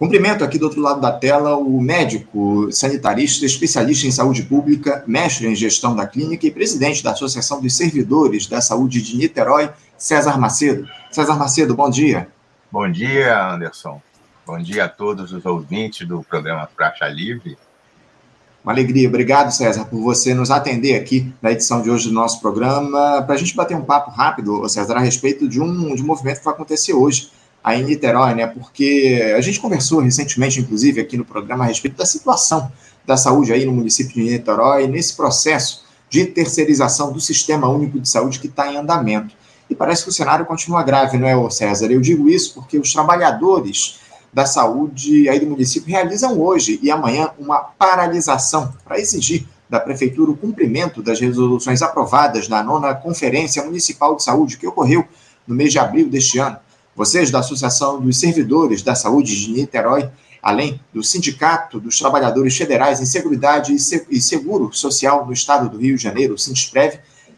Cumprimento aqui do outro lado da tela o médico sanitarista, especialista em saúde pública, mestre em gestão da clínica e presidente da Associação dos Servidores da Saúde de Niterói, César Macedo. César Macedo, bom dia. Bom dia, Anderson. Bom dia a todos os ouvintes do programa Praxa Livre. Uma alegria. Obrigado, César, por você nos atender aqui na edição de hoje do nosso programa, para a gente bater um papo rápido, César, a respeito de um, de um movimento que vai acontecer hoje aí em Niterói, né? Porque a gente conversou recentemente, inclusive, aqui no programa a respeito da situação da saúde aí no município de Niterói, nesse processo de terceirização do Sistema Único de Saúde que está em andamento. E parece que o cenário continua grave, não é, César? Eu digo isso porque os trabalhadores da saúde aí do município realizam hoje e amanhã uma paralisação para exigir da Prefeitura o cumprimento das resoluções aprovadas na nona Conferência Municipal de Saúde, que ocorreu no mês de abril deste ano. Vocês da Associação dos Servidores da Saúde de Niterói, além do Sindicato dos Trabalhadores Federais em Seguridade e Seguro Social no Estado do Rio de Janeiro, o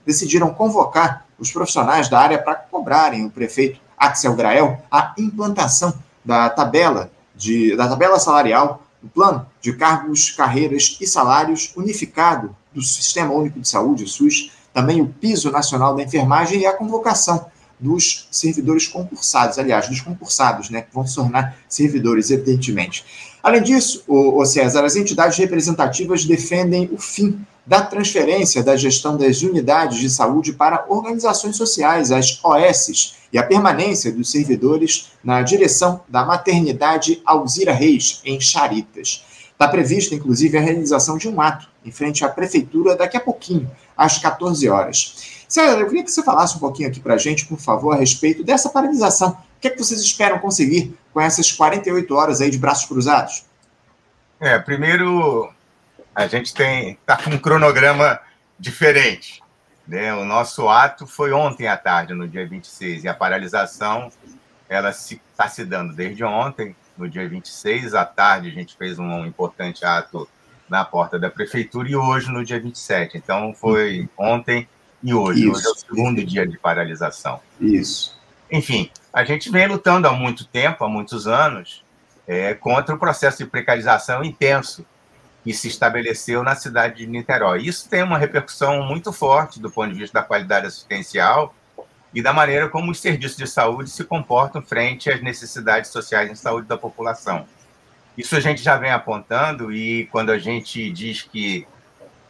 decidiram convocar os profissionais da área para cobrarem o prefeito Axel Grael a implantação da tabela de, da tabela salarial do plano de cargos, carreiras e salários unificado do Sistema Único de Saúde, SUS, também o piso nacional da enfermagem e a convocação dos servidores concursados, aliás, dos concursados, né, que vão se tornar servidores, evidentemente. Além disso, o, César, as entidades representativas defendem o fim da transferência da gestão das unidades de saúde para organizações sociais, as OSs, e a permanência dos servidores na direção da maternidade Alzira Reis, em Charitas. Está prevista, inclusive, a realização de um ato em frente à prefeitura daqui a pouquinho, às 14 horas. César, eu queria que você falasse um pouquinho aqui para a gente, por favor, a respeito dessa paralisação. O que é que vocês esperam conseguir com essas 48 horas aí de braços cruzados? É, primeiro, a gente tem tá com um cronograma diferente. Né? O nosso ato foi ontem à tarde, no dia 26, e a paralisação ela está se, tá se dando desde ontem, no dia 26 à tarde, a gente fez um importante ato na porta da prefeitura e hoje, no dia 27. Então, foi ontem e hoje. Isso. Hoje é o segundo dia de paralisação. Isso. Enfim, a gente vem lutando há muito tempo, há muitos anos, é, contra o processo de precarização intenso que se estabeleceu na cidade de Niterói. Isso tem uma repercussão muito forte do ponto de vista da qualidade assistencial e da maneira como os serviços de saúde se comportam frente às necessidades sociais em saúde da população. Isso a gente já vem apontando e quando a gente diz que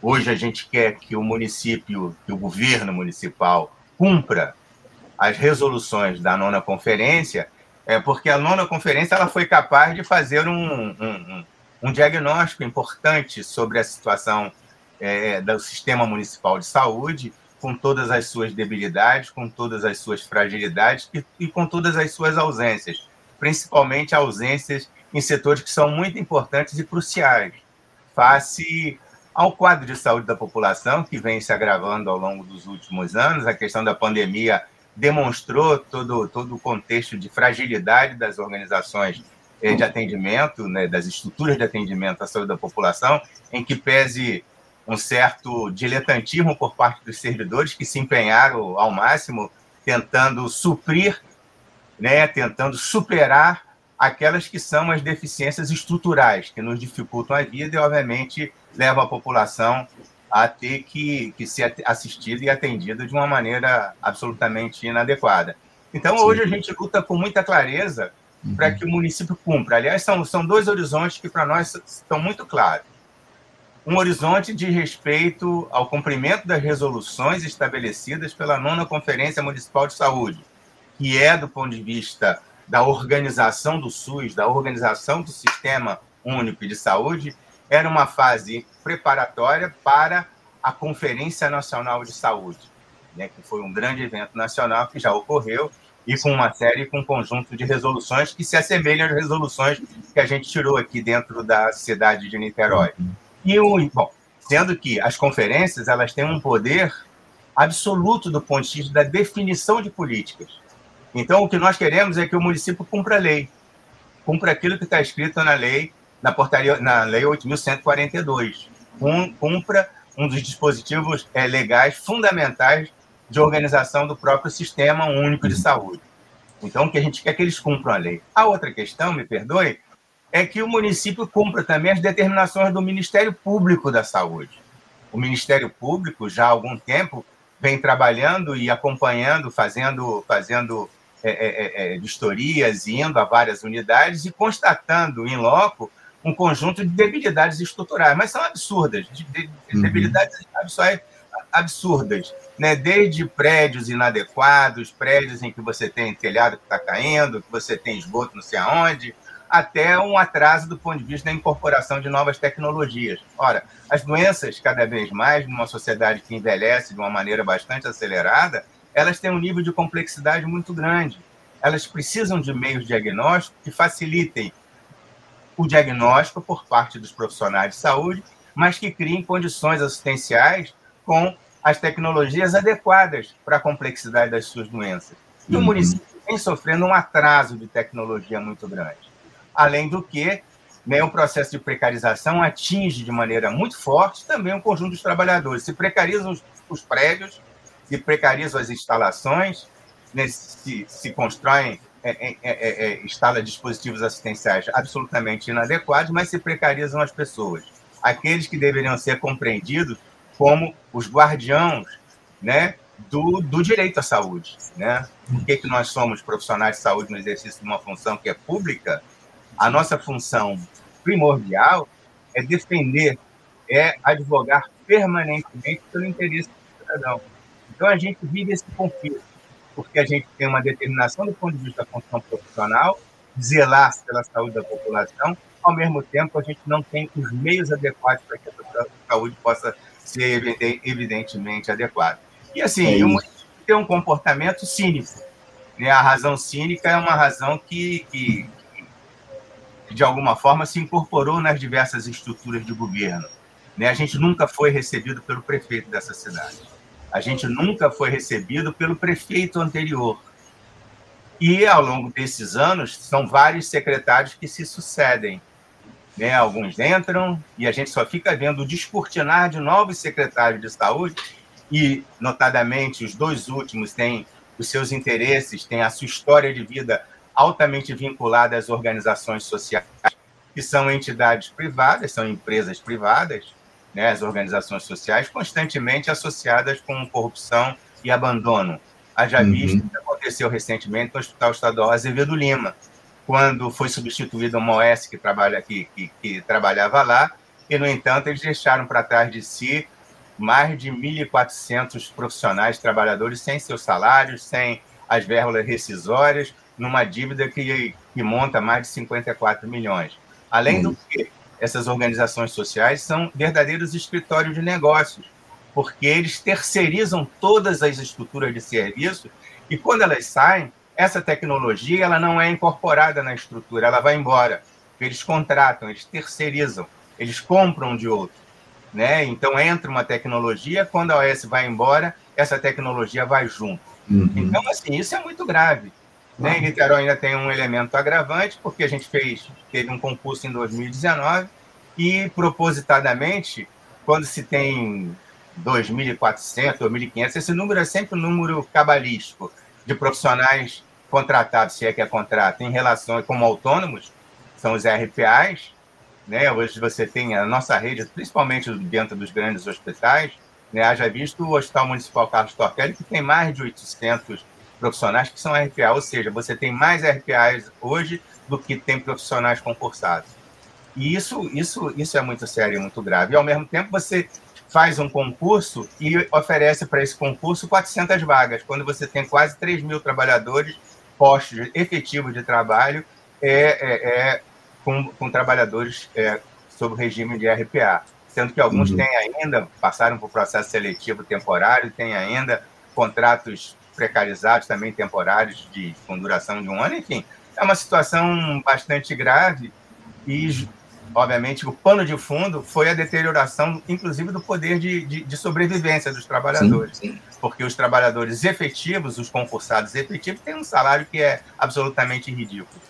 Hoje a gente quer que o município, que o governo municipal cumpra as resoluções da nona conferência, é porque a nona conferência ela foi capaz de fazer um, um, um diagnóstico importante sobre a situação é, do sistema municipal de saúde, com todas as suas debilidades, com todas as suas fragilidades e, e com todas as suas ausências, principalmente ausências em setores que são muito importantes e cruciais, face ao quadro de saúde da população, que vem se agravando ao longo dos últimos anos. A questão da pandemia demonstrou todo, todo o contexto de fragilidade das organizações eh, de atendimento, né, das estruturas de atendimento à saúde da população, em que pese um certo diletantismo por parte dos servidores que se empenharam ao máximo tentando suprir, né, tentando superar aquelas que são as deficiências estruturais que nos dificultam a vida e, obviamente, levam a população a ter que, que ser assistida e atendida de uma maneira absolutamente inadequada. Então, Sim. hoje a gente luta com muita clareza uhum. para que o município cumpra. Aliás, são, são dois horizontes que para nós estão muito claros. Um horizonte de respeito ao cumprimento das resoluções estabelecidas pela nona Conferência Municipal de Saúde, que é, do ponto de vista da organização do SUS, da organização do Sistema Único de Saúde, era uma fase preparatória para a Conferência Nacional de Saúde, né, que foi um grande evento nacional que já ocorreu e com uma série, com um conjunto de resoluções que se assemelham às resoluções que a gente tirou aqui dentro da cidade de Niterói. E o, bom, sendo que as conferências elas têm um poder absoluto do ponto de vista da definição de políticas. Então, o que nós queremos é que o município cumpra a lei, cumpra aquilo que está escrito na lei, na portaria, na lei 8.142, cumpra um dos dispositivos é, legais fundamentais de organização do próprio sistema único de saúde. Então, o que a gente quer é que eles cumpram a lei. A outra questão, me perdoe, é que o município cumpra também as determinações do Ministério Público da Saúde. O Ministério Público, já há algum tempo, vem trabalhando e acompanhando, fazendo, fazendo é, é, é, é vistorias, indo a várias unidades e constatando em loco um conjunto de debilidades estruturais, mas são absurdas, de, de, de uhum. debilidades absurdas, né? desde prédios inadequados, prédios em que você tem telhado que está caindo, que você tem esgoto não sei aonde, até um atraso do ponto de vista da incorporação de novas tecnologias. Ora, as doenças, cada vez mais, numa sociedade que envelhece de uma maneira bastante acelerada, elas têm um nível de complexidade muito grande. Elas precisam de meios diagnósticos que facilitem o diagnóstico por parte dos profissionais de saúde, mas que criem condições assistenciais com as tecnologias adequadas para a complexidade das suas doenças. E uhum. o município vem sofrendo um atraso de tecnologia muito grande. Além do que, né, o processo de precarização atinge de maneira muito forte também o conjunto dos trabalhadores. Se precarizam os, os prédios, se precarizam as instalações, né, se, se constroem, é, é, é, é, instala dispositivos assistenciais absolutamente inadequados, mas se precarizam as pessoas. Aqueles que deveriam ser compreendidos como os guardiãos né, do, do direito à saúde. Né? Por que, que nós somos profissionais de saúde no exercício de uma função que é pública? A nossa função primordial é defender, é advogar permanentemente pelo interesse do cidadão. Então, a gente vive esse conflito, porque a gente tem uma determinação do ponto de vista da função profissional, zelar pela saúde da população, ao mesmo tempo, a gente não tem os meios adequados para que a saúde possa ser evidentemente adequado. E assim, é tem um comportamento cínico. Né? A razão cínica é uma razão que, que, que, de alguma forma, se incorporou nas diversas estruturas de governo. Né? A gente nunca foi recebido pelo prefeito dessa cidade. A gente nunca foi recebido pelo prefeito anterior. E, ao longo desses anos, são vários secretários que se sucedem né? Alguns entram e a gente só fica vendo o descortinar de novos secretários de saúde e, notadamente, os dois últimos têm os seus interesses, têm a sua história de vida altamente vinculada às organizações sociais, que são entidades privadas, são empresas privadas, né, as organizações sociais, constantemente associadas com corrupção e abandono. Haja uhum. visto o que aconteceu recentemente no Hospital Estadual Azevedo Lima, quando foi substituída uma OS que, trabalha, que, que, que trabalhava lá, e, no entanto, eles deixaram para trás de si mais de 1.400 profissionais, trabalhadores, sem seus salários, sem as verbas rescisórias, numa dívida que, que monta mais de 54 milhões. Além do que, essas organizações sociais são verdadeiros escritórios de negócios, porque eles terceirizam todas as estruturas de serviço e, quando elas saem, essa tecnologia ela não é incorporada na estrutura, ela vai embora. Eles contratam, eles terceirizam, eles compram de outro. Né? Então entra uma tecnologia, quando a OS vai embora, essa tecnologia vai junto. Uhum. Então, assim, isso é muito grave. Né? Em Niterói ainda tem um elemento agravante, porque a gente fez, teve um concurso em 2019 e, propositadamente, quando se tem 2.400, 2.500, esse número é sempre um número cabalístico de profissionais contratados, se é que é contrato, em relação como autônomos, são os RPAs. Né? Hoje você tem a nossa rede, principalmente dentro dos grandes hospitais, né? haja visto o Hospital Municipal Carlos Tortelli, que tem mais de 800 profissionais que são RPA, ou seja, você tem mais RPAs hoje do que tem profissionais concursados. E isso, isso, isso é muito sério e muito grave. E, ao mesmo tempo, você faz um concurso e oferece para esse concurso 400 vagas, quando você tem quase 3 mil trabalhadores postos efetivos de trabalho é, é, é com, com, trabalhadores é, sob o regime de RPA, sendo que alguns uhum. têm ainda, passaram por processo seletivo temporário, têm ainda contratos precarizados também temporários de, com duração de um ano, enfim, é uma situação bastante grave e obviamente, o pano de fundo foi a deterioração, inclusive, do poder de, de, de sobrevivência dos trabalhadores. Sim, sim. Porque os trabalhadores efetivos, os concursados efetivos, têm um salário que é absolutamente ridículo.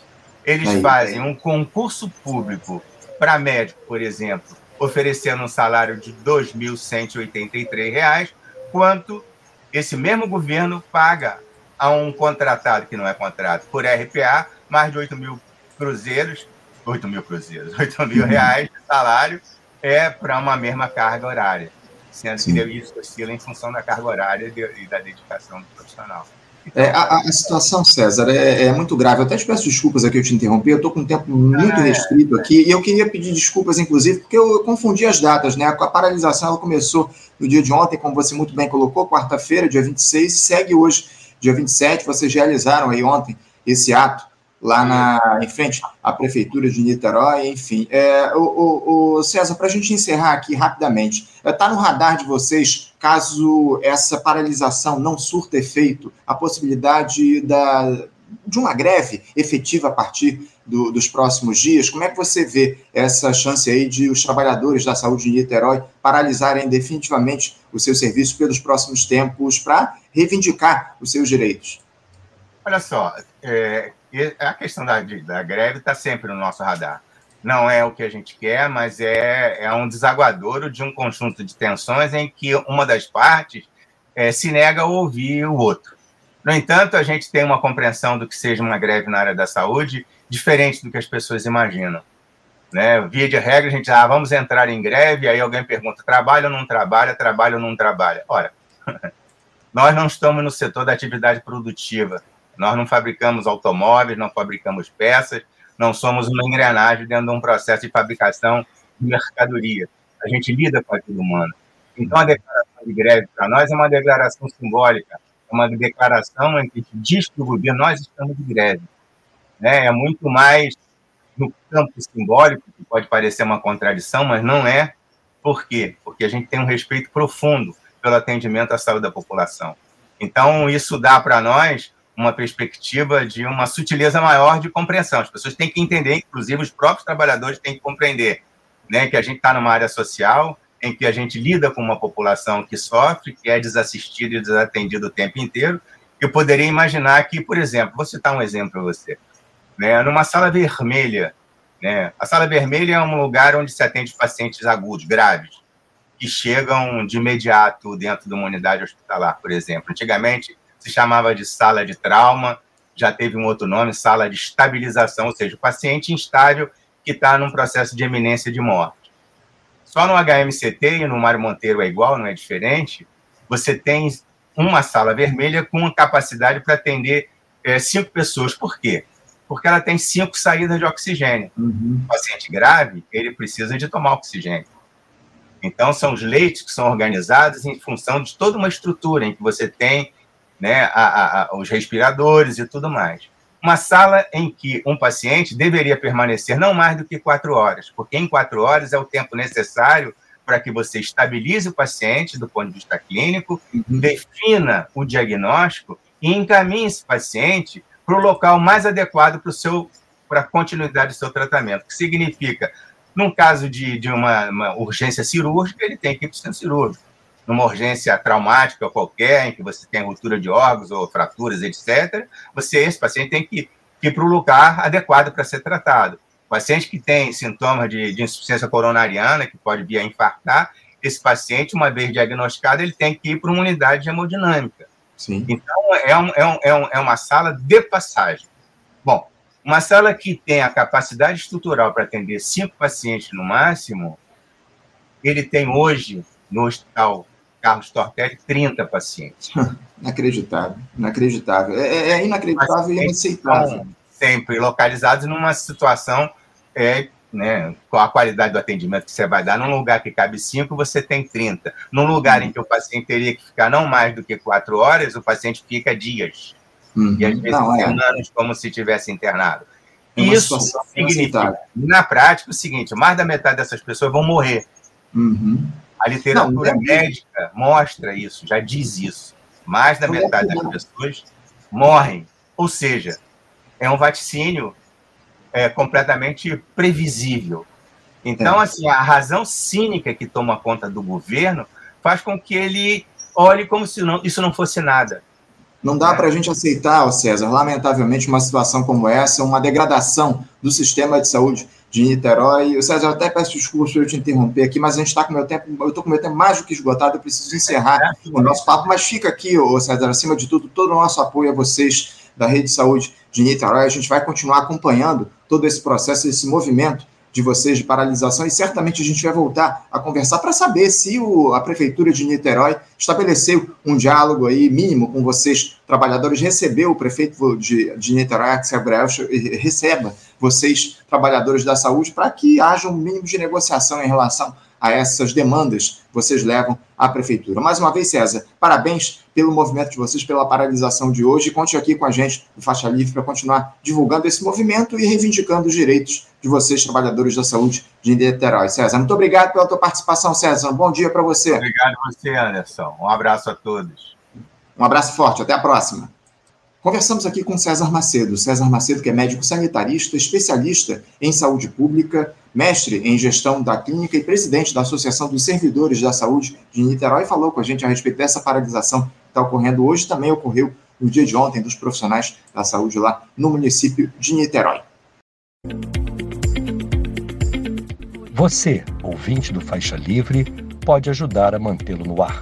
Eles aí, fazem aí. um concurso público para médico, por exemplo, oferecendo um salário de R$ 2.183, quanto esse mesmo governo paga a um contratado, que não é contrato, por RPA, mais de 8 mil cruzeiros 8 mil cruzeiros, 8 mil reais de salário é para uma mesma carga horária, sendo Sim. que isso oscila em função da carga horária e da dedicação do profissional. É, a, a, situação, César, é, é, muito grave. Eu até te peço desculpas aqui, eu te interrompi, eu estou com um tempo muito ah, restrito aqui, e eu queria pedir desculpas, inclusive, porque eu, eu confundi as datas, né? A, a paralisação ela começou no dia de ontem, como você muito bem colocou, quarta-feira, dia 26, segue hoje, dia 27. Vocês realizaram aí ontem esse ato lá na, em frente à Prefeitura de Niterói, enfim. É, o, o, o César, para a gente encerrar aqui rapidamente, está é, no radar de vocês, caso essa paralisação não surta efeito, a possibilidade da, de uma greve efetiva a partir do, dos próximos dias? Como é que você vê essa chance aí de os trabalhadores da saúde de Niterói paralisarem definitivamente o seu serviço pelos próximos tempos para reivindicar os seus direitos? Olha só, é, a questão da, da greve está sempre no nosso radar. Não é o que a gente quer, mas é, é um desaguadouro de um conjunto de tensões em que uma das partes é, se nega a ouvir o outro. No entanto, a gente tem uma compreensão do que seja uma greve na área da saúde diferente do que as pessoas imaginam. Né? Via de regra, a gente ah, vamos entrar em greve, aí alguém pergunta: trabalha ou não trabalha, trabalha ou não trabalha? Ora, nós não estamos no setor da atividade produtiva. Nós não fabricamos automóveis, não fabricamos peças, não somos uma engrenagem dentro de um processo de fabricação de mercadoria. A gente lida com aquilo humano. Então, a declaração de greve para nós é uma declaração simbólica, é uma declaração em que diz para o governo: nós estamos de greve. Né? É muito mais no campo simbólico, que pode parecer uma contradição, mas não é. Por quê? Porque a gente tem um respeito profundo pelo atendimento à saúde da população. Então, isso dá para nós uma perspectiva de uma sutileza maior de compreensão. As pessoas têm que entender, inclusive os próprios trabalhadores têm que compreender né, que a gente está numa área social em que a gente lida com uma população que sofre, que é desassistida e desatendida o tempo inteiro. Eu poderia imaginar que, por exemplo, vou citar um exemplo para você. Né, numa sala vermelha, né, a sala vermelha é um lugar onde se atende pacientes agudos, graves, que chegam de imediato dentro de uma unidade hospitalar, por exemplo. Antigamente, se chamava de sala de trauma, já teve um outro nome, sala de estabilização, ou seja, o paciente instável que está num processo de eminência de morte. Só no HMCT e no Mário Monteiro é igual, não é diferente. Você tem uma sala vermelha com capacidade para atender é, cinco pessoas. Por quê? Porque ela tem cinco saídas de oxigênio. Uhum. O paciente grave, ele precisa de tomar oxigênio. Então, são os leitos que são organizados em função de toda uma estrutura em que você tem né, a, a, os respiradores e tudo mais. Uma sala em que um paciente deveria permanecer não mais do que quatro horas, porque em quatro horas é o tempo necessário para que você estabilize o paciente do ponto de vista clínico, uhum. defina o diagnóstico e encaminhe esse paciente para o local mais adequado para o seu para a continuidade do seu tratamento, que significa, num caso de, de uma, uma urgência cirúrgica, ele tem que ir para o centro cirúrgico numa urgência traumática qualquer, em que você tem ruptura de órgãos ou fraturas, etc., você, esse paciente tem que ir para o lugar adequado para ser tratado. Paciente que tem sintomas de, de insuficiência coronariana, que pode vir a infartar, esse paciente, uma vez diagnosticado, ele tem que ir para uma unidade de hemodinâmica. Sim. Então, é, um, é, um, é, um, é uma sala de passagem. Bom, uma sala que tem a capacidade estrutural para atender cinco pacientes no máximo, ele tem hoje, no hospital Carlos Tortelli, 30 pacientes. Inacreditável, inacreditável. É, é, é inacreditável e inaceitável. Sempre localizados numa situação é, né, com a qualidade do atendimento que você vai dar. Num lugar que cabe 5, você tem 30. Num lugar uhum. em que o paciente teria que ficar não mais do que 4 horas, o paciente fica dias. Uhum. E às vezes não, é. é. como se tivesse internado. É Isso significa, na prática, o seguinte: mais da metade dessas pessoas vão morrer. Uhum. A literatura não, não é médica mostra isso, já diz isso. Mais da metade das pessoas morrem. Ou seja, é um vaticínio é, completamente previsível. Então, é. assim, a razão cínica que toma conta do governo faz com que ele olhe como se não, isso não fosse nada. Não dá para a gente aceitar, César, lamentavelmente, uma situação como essa, uma degradação do sistema de saúde de Niterói. César, eu até peço desculpas por eu te interromper aqui, mas a gente está com meu tempo, eu estou com meu tempo mais do que esgotado, eu preciso encerrar o nosso papo, mas fica aqui, ô César, acima de tudo, todo o nosso apoio a vocês da Rede de Saúde de Niterói. A gente vai continuar acompanhando todo esse processo, esse movimento de vocês de paralisação e certamente a gente vai voltar a conversar para saber se o, a prefeitura de Niterói estabeleceu um diálogo aí mínimo com vocês trabalhadores, recebeu o prefeito de, de Niterói, Axel Gabriel, receba vocês trabalhadores da saúde para que haja um mínimo de negociação em relação a essas demandas que vocês levam à prefeitura. Mais uma vez, César, parabéns pelo movimento de vocês, pela paralisação de hoje. Conte aqui com a gente do Faixa Livre para continuar divulgando esse movimento e reivindicando os direitos de vocês, trabalhadores da saúde de Niterói. César, muito obrigado pela tua participação, César. Um bom dia para você. Obrigado a você, Anderson. Um abraço a todos. Um abraço forte. Até a próxima. Conversamos aqui com César Macedo. César Macedo, que é médico sanitarista, especialista em saúde pública, mestre em gestão da clínica e presidente da Associação dos Servidores da Saúde de Niterói, falou com a gente a respeito dessa paralisação que está ocorrendo hoje, também ocorreu no dia de ontem dos profissionais da saúde lá no município de Niterói. Você, ouvinte do Faixa Livre, pode ajudar a mantê-lo no ar.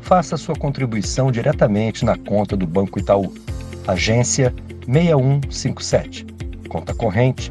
Faça sua contribuição diretamente na conta do Banco Itaú agência 6157, conta corrente